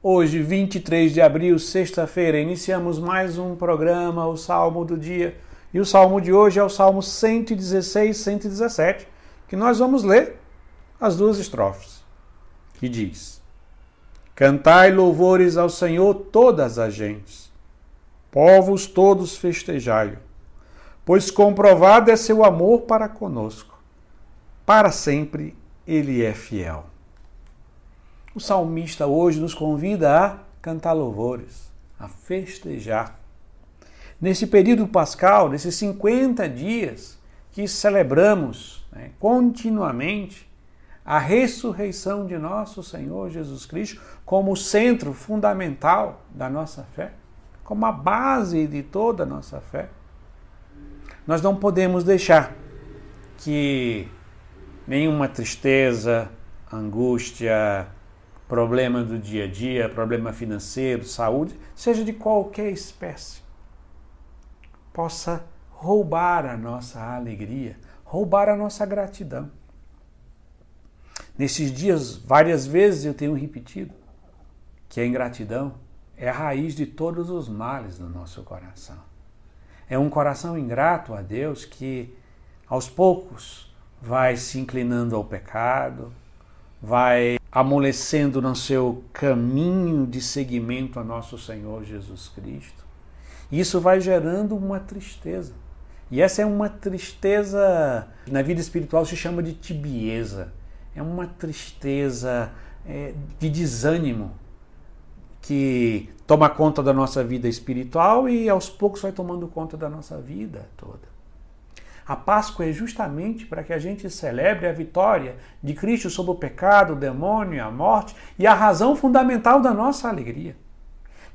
Hoje, 23 de abril, sexta-feira, iniciamos mais um programa, o Salmo do Dia. E o salmo de hoje é o Salmo 116, 117, que nós vamos ler as duas estrofes, que diz: Cantai louvores ao Senhor todas as gentes, povos todos festejai-o, pois comprovado é seu amor para conosco. Para sempre ele é fiel. O salmista hoje nos convida a cantar louvores, a festejar. Nesse período pascal, nesses 50 dias que celebramos né, continuamente a ressurreição de nosso Senhor Jesus Cristo como centro fundamental da nossa fé, como a base de toda a nossa fé, nós não podemos deixar que nenhuma tristeza, angústia, problema do dia a dia, problema financeiro, saúde, seja de qualquer espécie, possa roubar a nossa alegria, roubar a nossa gratidão. Nesses dias, várias vezes eu tenho repetido que a ingratidão é a raiz de todos os males do nosso coração. É um coração ingrato a Deus que, aos poucos, vai se inclinando ao pecado, vai amolecendo no seu caminho de seguimento a nosso Senhor Jesus Cristo. Isso vai gerando uma tristeza. E essa é uma tristeza, na vida espiritual se chama de tibieza. É uma tristeza é, de desânimo que toma conta da nossa vida espiritual e aos poucos vai tomando conta da nossa vida toda. A Páscoa é justamente para que a gente celebre a vitória de Cristo sobre o pecado, o demônio e a morte e a razão fundamental da nossa alegria.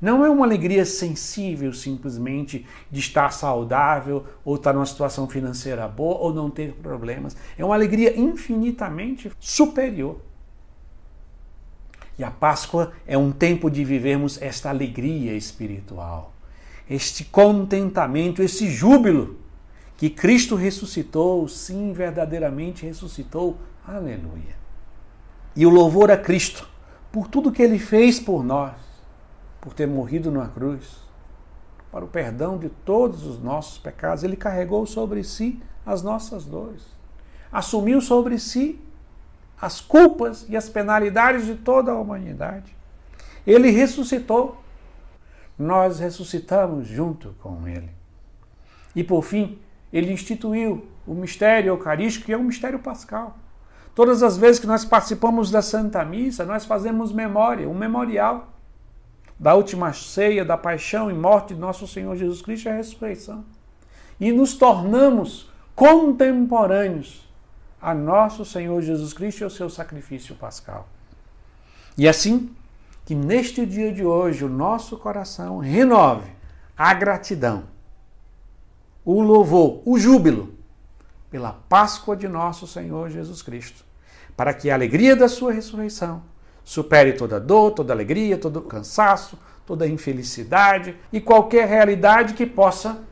Não é uma alegria sensível simplesmente de estar saudável ou estar numa situação financeira boa ou não ter problemas. É uma alegria infinitamente superior. E a Páscoa é um tempo de vivermos esta alegria espiritual, este contentamento, esse júbilo que Cristo ressuscitou, sim, verdadeiramente ressuscitou. Aleluia. E o louvor a Cristo por tudo que ele fez por nós, por ter morrido na cruz, para o perdão de todos os nossos pecados. Ele carregou sobre si as nossas dores, assumiu sobre si as culpas e as penalidades de toda a humanidade. Ele ressuscitou. Nós ressuscitamos junto com ele. E por fim, ele instituiu o mistério eucarístico, que é um mistério pascal. Todas as vezes que nós participamos da Santa Missa, nós fazemos memória, um memorial da última ceia, da paixão e morte de nosso Senhor Jesus Cristo e a ressurreição. E nos tornamos contemporâneos a nosso Senhor Jesus Cristo e ao seu sacrifício pascal. E assim, que neste dia de hoje o nosso coração renove a gratidão o louvor, o júbilo pela Páscoa de nosso Senhor Jesus Cristo, para que a alegria da sua ressurreição supere toda dor, toda alegria, todo cansaço, toda infelicidade e qualquer realidade que possa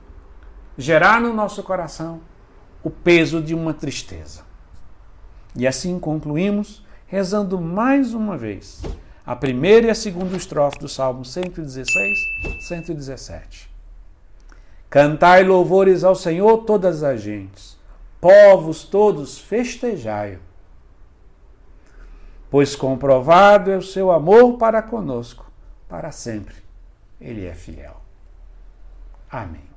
gerar no nosso coração o peso de uma tristeza. E assim concluímos rezando mais uma vez a primeira e a segunda estrofe do Salmo 116, 117. Cantai louvores ao Senhor todas as gentes, povos todos festejai-o. Pois comprovado é o seu amor para conosco, para sempre. Ele é fiel. Amém.